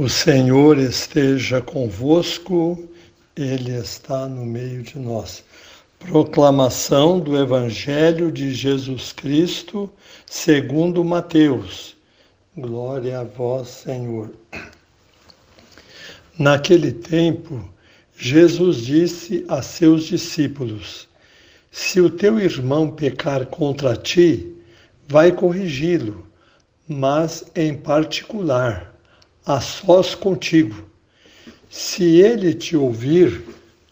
O Senhor esteja convosco, Ele está no meio de nós. Proclamação do Evangelho de Jesus Cristo, segundo Mateus. Glória a vós, Senhor. Naquele tempo, Jesus disse a seus discípulos: Se o teu irmão pecar contra ti, vai corrigi-lo, mas em particular a sós contigo. Se ele te ouvir,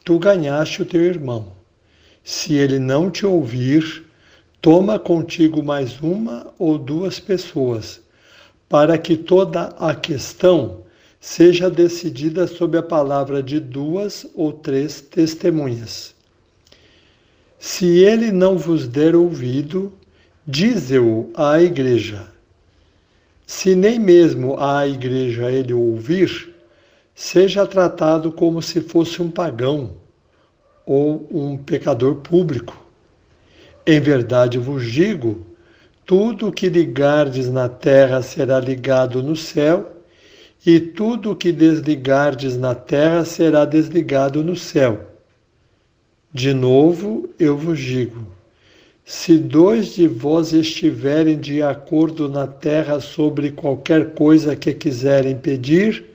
tu ganhaste o teu irmão. Se ele não te ouvir, toma contigo mais uma ou duas pessoas, para que toda a questão seja decidida sob a palavra de duas ou três testemunhas. Se ele não vos der ouvido, dize-o à igreja. Se nem mesmo a igreja ele ouvir, seja tratado como se fosse um pagão ou um pecador público. Em verdade vos digo: tudo o que ligardes na terra será ligado no céu, e tudo o que desligardes na terra será desligado no céu. De novo eu vos digo: se dois de vós estiverem de acordo na terra sobre qualquer coisa que quiserem pedir,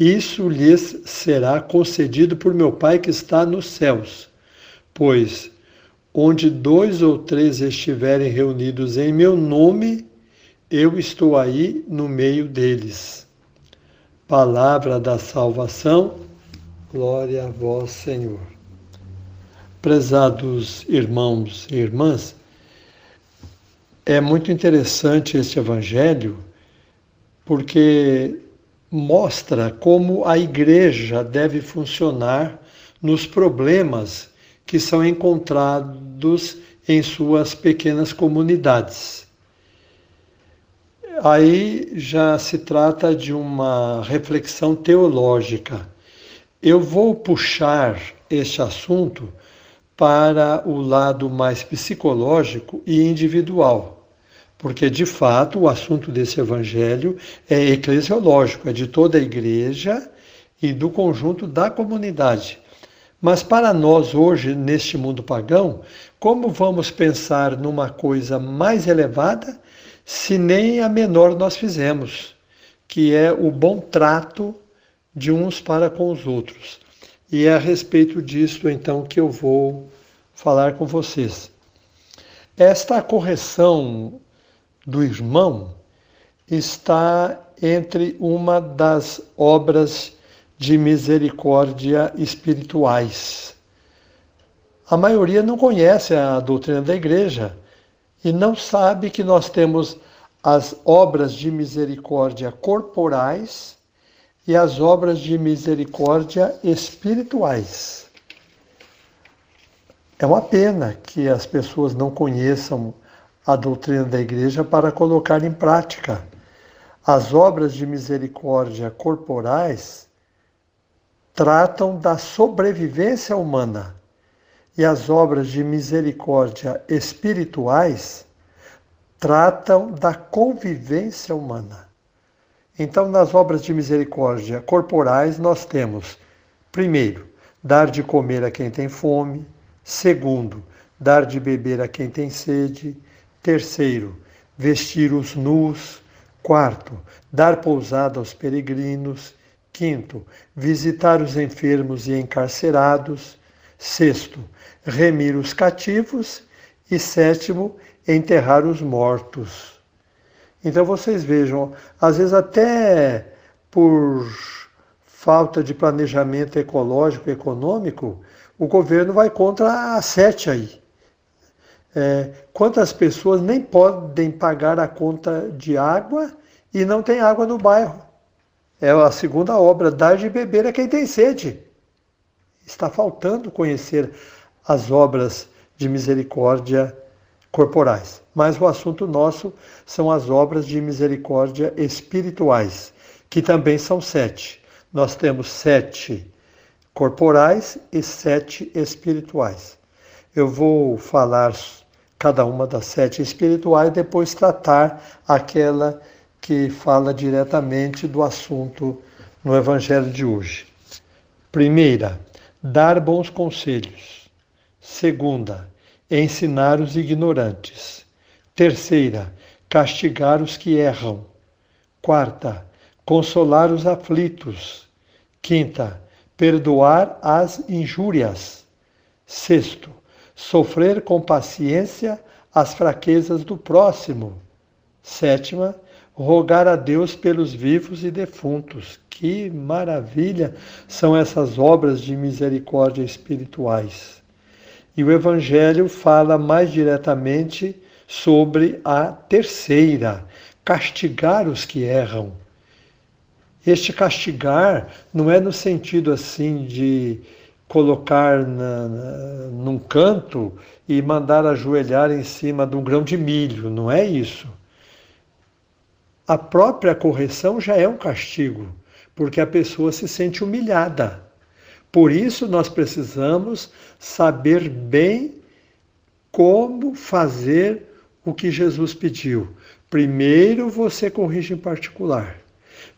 isso lhes será concedido por meu Pai que está nos céus. Pois onde dois ou três estiverem reunidos em meu nome, eu estou aí no meio deles. Palavra da salvação, glória a vós, Senhor. Prezados irmãos e irmãs, é muito interessante este evangelho porque mostra como a igreja deve funcionar nos problemas que são encontrados em suas pequenas comunidades. Aí já se trata de uma reflexão teológica. Eu vou puxar este assunto para o lado mais psicológico e individual. Porque, de fato, o assunto desse evangelho é eclesiológico, é de toda a igreja e do conjunto da comunidade. Mas para nós hoje, neste mundo pagão, como vamos pensar numa coisa mais elevada se nem a menor nós fizemos, que é o bom trato de uns para com os outros? E é a respeito disso então que eu vou falar com vocês. Esta correção do irmão está entre uma das obras de misericórdia espirituais. A maioria não conhece a doutrina da igreja e não sabe que nós temos as obras de misericórdia corporais e as obras de misericórdia espirituais. É uma pena que as pessoas não conheçam a doutrina da igreja para colocar em prática. As obras de misericórdia corporais tratam da sobrevivência humana e as obras de misericórdia espirituais tratam da convivência humana. Então, nas obras de misericórdia corporais, nós temos, primeiro, dar de comer a quem tem fome, segundo, dar de beber a quem tem sede, terceiro, vestir os nus, quarto, dar pousada aos peregrinos, quinto, visitar os enfermos e encarcerados, sexto, remir os cativos e sétimo, enterrar os mortos. Então vocês vejam, às vezes até por falta de planejamento ecológico econômico, o governo vai contra a sete aí. É, quantas pessoas nem podem pagar a conta de água e não tem água no bairro? É a segunda obra, dar de beber a quem tem sede. Está faltando conhecer as obras de misericórdia corporais. Mas o assunto nosso são as obras de misericórdia espirituais, que também são sete. Nós temos sete corporais e sete espirituais. Eu vou falar cada uma das sete espirituais e depois tratar aquela que fala diretamente do assunto no Evangelho de hoje. Primeira, dar bons conselhos. Segunda, ensinar os ignorantes. Terceira, castigar os que erram. Quarta, consolar os aflitos. Quinta, perdoar as injúrias. Sexto, sofrer com paciência as fraquezas do próximo. Sétima, rogar a Deus pelos vivos e defuntos. Que maravilha são essas obras de misericórdia espirituais. E o Evangelho fala mais diretamente sobre a terceira, castigar os que erram. Este castigar não é no sentido assim de colocar na, num canto e mandar ajoelhar em cima de um grão de milho, não é isso. A própria correção já é um castigo, porque a pessoa se sente humilhada. Por isso nós precisamos saber bem como fazer o que Jesus pediu. Primeiro você corrige em particular.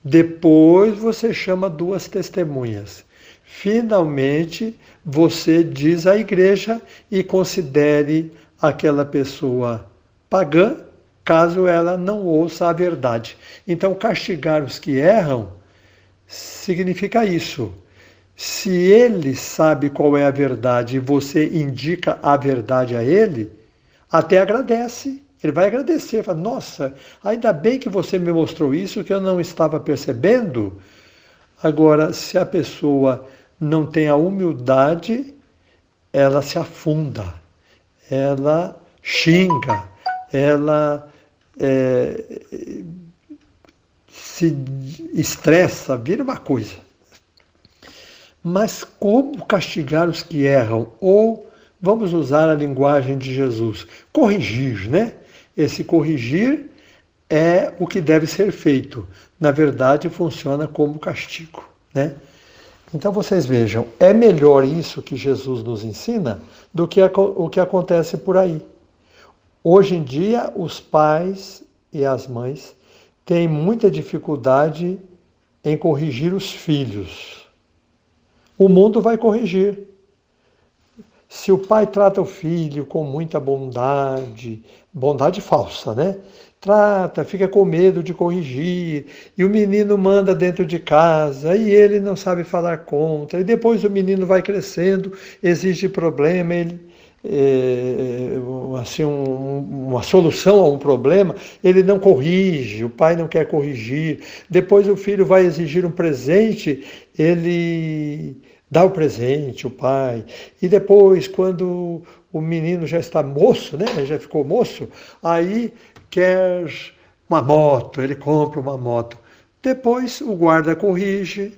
Depois você chama duas testemunhas. Finalmente, você diz à igreja e considere aquela pessoa pagã, caso ela não ouça a verdade. Então, castigar os que erram significa isso. Se ele sabe qual é a verdade e você indica a verdade a ele, até agradece. Ele vai agradecer, fala, nossa, ainda bem que você me mostrou isso que eu não estava percebendo. Agora, se a pessoa não tem a humildade, ela se afunda, ela xinga, ela é, se estressa, vira uma coisa. Mas como castigar os que erram? Ou vamos usar a linguagem de Jesus, corrigir, né? Esse corrigir é o que deve ser feito. Na verdade, funciona como castigo, né? Então vocês vejam, é melhor isso que Jesus nos ensina do que o que acontece por aí. Hoje em dia, os pais e as mães têm muita dificuldade em corrigir os filhos. O mundo vai corrigir. Se o pai trata o filho com muita bondade, bondade falsa, né? Trata, fica com medo de corrigir, e o menino manda dentro de casa, e ele não sabe falar contra, e depois o menino vai crescendo, existe problema, ele, assim, um, uma solução a um problema, ele não corrige, o pai não quer corrigir. Depois o filho vai exigir um presente, ele dá o presente, o pai. E depois, quando o menino já está moço, né? já ficou moço, aí quer uma moto, ele compra uma moto. Depois o guarda corrige,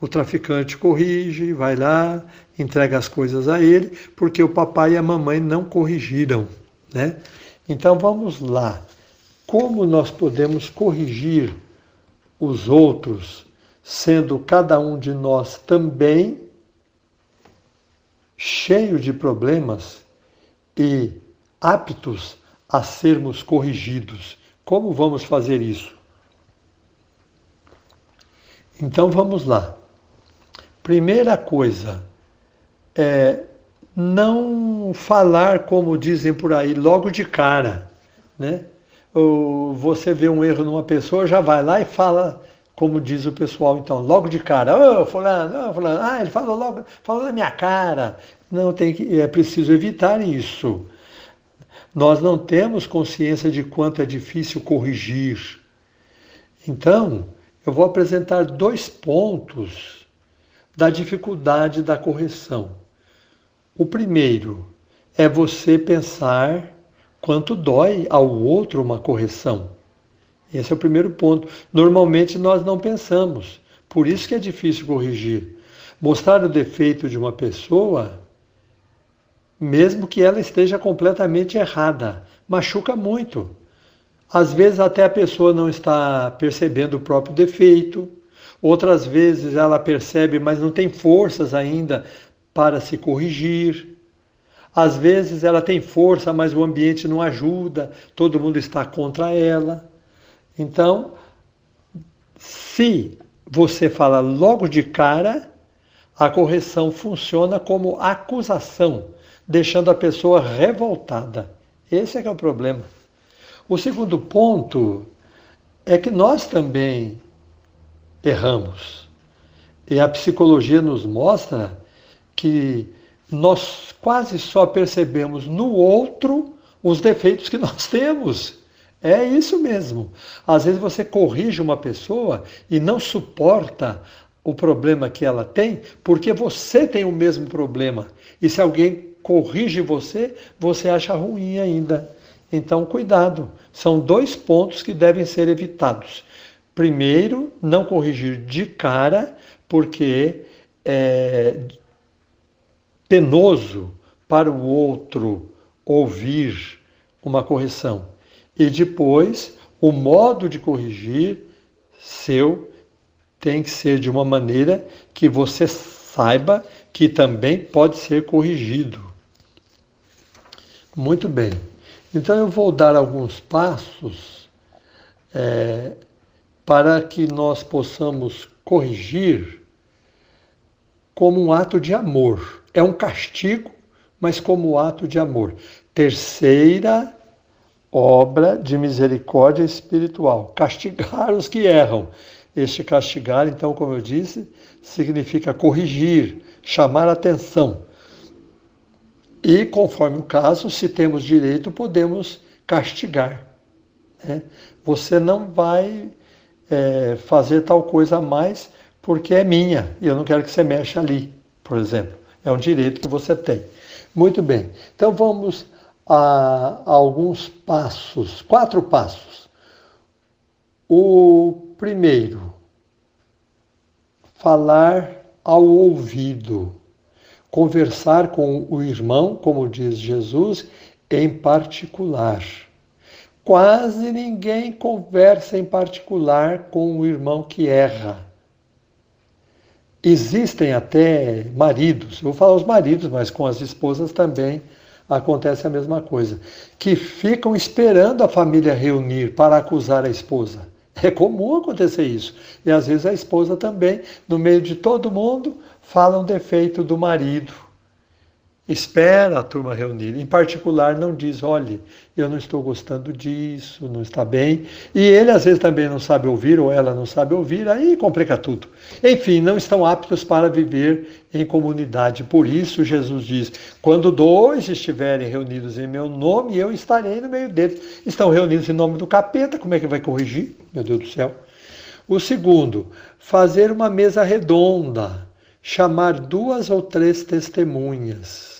o traficante corrige, vai lá, entrega as coisas a ele, porque o papai e a mamãe não corrigiram. Né? Então vamos lá. Como nós podemos corrigir os outros sendo cada um de nós também cheio de problemas e aptos a sermos corrigidos. Como vamos fazer isso? Então vamos lá. Primeira coisa é não falar, como dizem por aí, logo de cara. Né? Ou você vê um erro numa pessoa, já vai lá e fala como diz o pessoal, então, logo de cara, ô oh, fulano, oh, fulano, ah, ele falou logo, falou na minha cara. Não, tem que, é preciso evitar isso. Nós não temos consciência de quanto é difícil corrigir. Então, eu vou apresentar dois pontos da dificuldade da correção. O primeiro é você pensar quanto dói ao outro uma correção. Esse é o primeiro ponto. Normalmente nós não pensamos. Por isso que é difícil corrigir. Mostrar o defeito de uma pessoa, mesmo que ela esteja completamente errada, machuca muito. Às vezes até a pessoa não está percebendo o próprio defeito, outras vezes ela percebe, mas não tem forças ainda para se corrigir. Às vezes ela tem força, mas o ambiente não ajuda, todo mundo está contra ela. Então, se você fala logo de cara, a correção funciona como acusação, deixando a pessoa revoltada. Esse é que é o problema. O segundo ponto é que nós também erramos. E a psicologia nos mostra que nós quase só percebemos no outro os defeitos que nós temos. É isso mesmo. Às vezes você corrige uma pessoa e não suporta o problema que ela tem, porque você tem o mesmo problema. E se alguém corrige você, você acha ruim ainda. Então, cuidado. São dois pontos que devem ser evitados. Primeiro, não corrigir de cara, porque é penoso para o outro ouvir uma correção. E depois, o modo de corrigir seu tem que ser de uma maneira que você saiba que também pode ser corrigido. Muito bem. Então eu vou dar alguns passos é, para que nós possamos corrigir como um ato de amor. É um castigo, mas como ato de amor. Terceira obra de misericórdia espiritual: castigar os que erram. Este castigar, então, como eu disse, significa corrigir, chamar atenção. E, conforme o caso, se temos direito, podemos castigar. Né? Você não vai é, fazer tal coisa a mais porque é minha e eu não quero que você mexa ali, por exemplo. É um direito que você tem. Muito bem. Então vamos a, a alguns passos, quatro passos. O primeiro, falar ao ouvido conversar com o irmão, como diz Jesus, em particular. Quase ninguém conversa em particular com o irmão que erra. Existem até maridos, vou falar os maridos, mas com as esposas também acontece a mesma coisa, que ficam esperando a família reunir para acusar a esposa. É comum acontecer isso. E às vezes a esposa também, no meio de todo mundo, fala um defeito do marido. Espera a turma reunir. Em particular, não diz: olhe, eu não estou gostando disso, não está bem. E ele às vezes também não sabe ouvir, ou ela não sabe ouvir, aí complica tudo. Enfim, não estão aptos para viver em comunidade. Por isso, Jesus diz: quando dois estiverem reunidos em meu nome, eu estarei no meio deles. Estão reunidos em nome do capeta, como é que vai corrigir? Meu Deus do céu. O segundo, fazer uma mesa redonda chamar duas ou três testemunhas.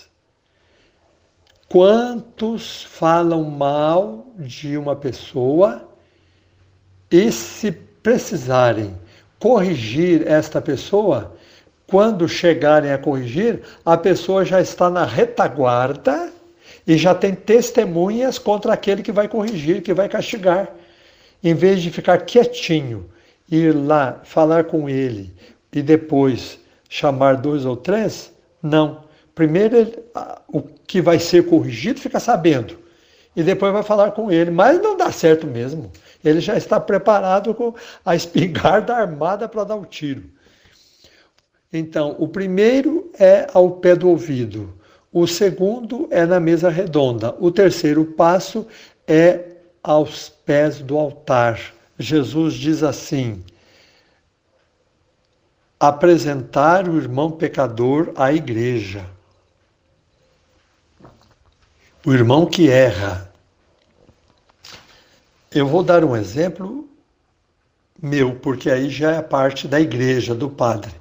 Quantos falam mal de uma pessoa e, se precisarem corrigir esta pessoa, quando chegarem a corrigir, a pessoa já está na retaguarda e já tem testemunhas contra aquele que vai corrigir, que vai castigar. Em vez de ficar quietinho, ir lá falar com ele e depois chamar dois ou três? Não. Primeiro, o que vai ser corrigido fica sabendo. E depois vai falar com ele. Mas não dá certo mesmo. Ele já está preparado com a espingarda armada para dar o um tiro. Então, o primeiro é ao pé do ouvido. O segundo é na mesa redonda. O terceiro passo é aos pés do altar. Jesus diz assim: apresentar o irmão pecador à igreja. O irmão que erra. Eu vou dar um exemplo meu, porque aí já é parte da igreja, do padre.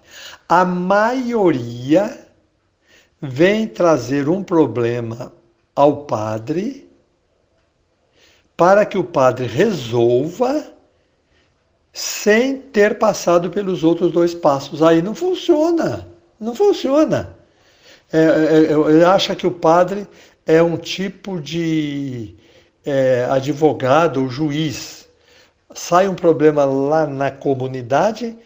A maioria vem trazer um problema ao padre para que o padre resolva sem ter passado pelos outros dois passos. Aí não funciona. Não funciona. É, é, é ele acha que o padre é um tipo de é, advogado ou juiz. Sai um problema lá na comunidade,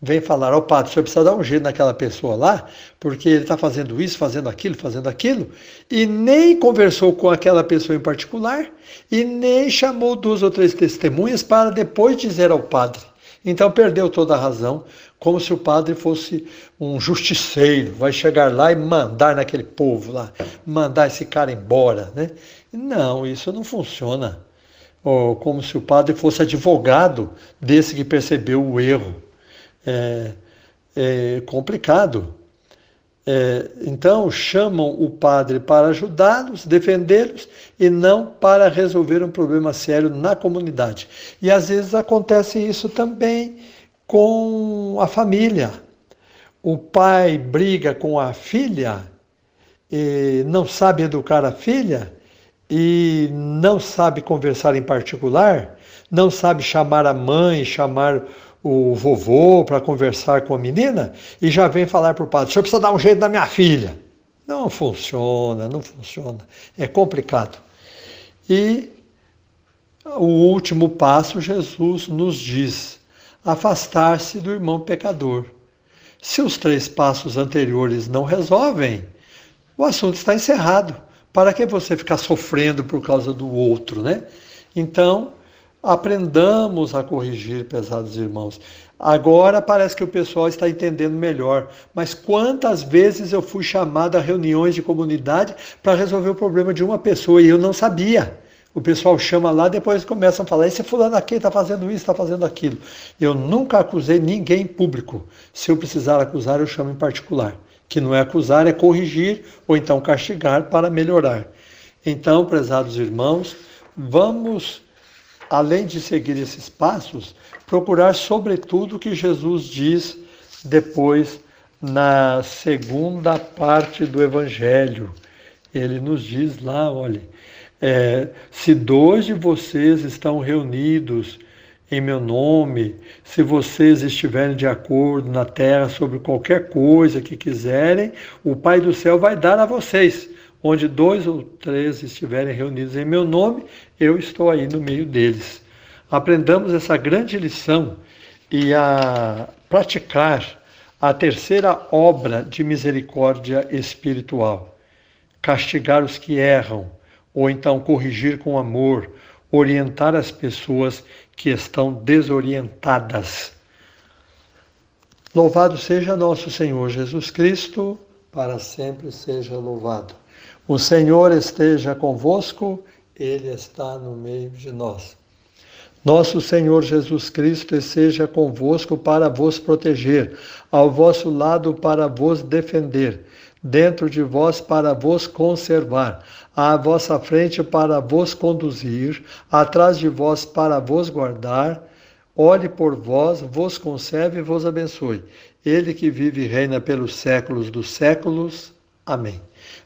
vem falar, ó oh, padre, o senhor precisa dar um jeito naquela pessoa lá, porque ele está fazendo isso, fazendo aquilo, fazendo aquilo, e nem conversou com aquela pessoa em particular, e nem chamou duas ou três testemunhas para depois dizer ao padre. Então perdeu toda a razão, como se o padre fosse um justiceiro, vai chegar lá e mandar naquele povo lá, mandar esse cara embora, né? Não, isso não funciona. Ou como se o padre fosse advogado desse que percebeu o erro é, é complicado. É, então, chamam o padre para ajudá-los, defendê-los e não para resolver um problema sério na comunidade. E às vezes acontece isso também com a família. O pai briga com a filha e não sabe educar a filha e não sabe conversar em particular, não sabe chamar a mãe, chamar o vovô para conversar com a menina e já vem falar para o padre: o senhor precisa dar um jeito na minha filha. Não funciona, não funciona. É complicado. E o último passo, Jesus nos diz: afastar-se do irmão pecador. Se os três passos anteriores não resolvem, o assunto está encerrado. Para que você ficar sofrendo por causa do outro, né? Então, Aprendamos a corrigir, pesados irmãos. Agora parece que o pessoal está entendendo melhor, mas quantas vezes eu fui chamado a reuniões de comunidade para resolver o problema de uma pessoa e eu não sabia. O pessoal chama lá, depois começam a falar: esse fulano aqui está fazendo isso, está fazendo aquilo. Eu nunca acusei ninguém em público. Se eu precisar acusar, eu chamo em particular. Que não é acusar, é corrigir ou então castigar para melhorar. Então, prezados irmãos, vamos além de seguir esses passos, procurar sobretudo o que Jesus diz depois na segunda parte do Evangelho. Ele nos diz lá, olha, é, se dois de vocês estão reunidos em meu nome, se vocês estiverem de acordo na terra sobre qualquer coisa que quiserem, o Pai do céu vai dar a vocês. Onde dois ou três estiverem reunidos em meu nome, eu estou aí no meio deles. Aprendamos essa grande lição e a praticar a terceira obra de misericórdia espiritual: castigar os que erram, ou então corrigir com amor, orientar as pessoas que estão desorientadas. Louvado seja nosso Senhor Jesus Cristo, para sempre seja louvado. O Senhor esteja convosco, Ele está no meio de nós. Nosso Senhor Jesus Cristo seja convosco para vos proteger, ao vosso lado para vos defender, dentro de vós para vos conservar, à vossa frente para vos conduzir, atrás de vós para vos guardar. Olhe por vós, vos conserve e vos abençoe. Ele que vive e reina pelos séculos dos séculos. Amém.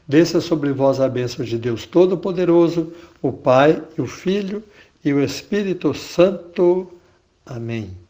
Desça sobre vós a bênção de Deus Todo-Poderoso, o Pai, e o Filho e o Espírito Santo. Amém.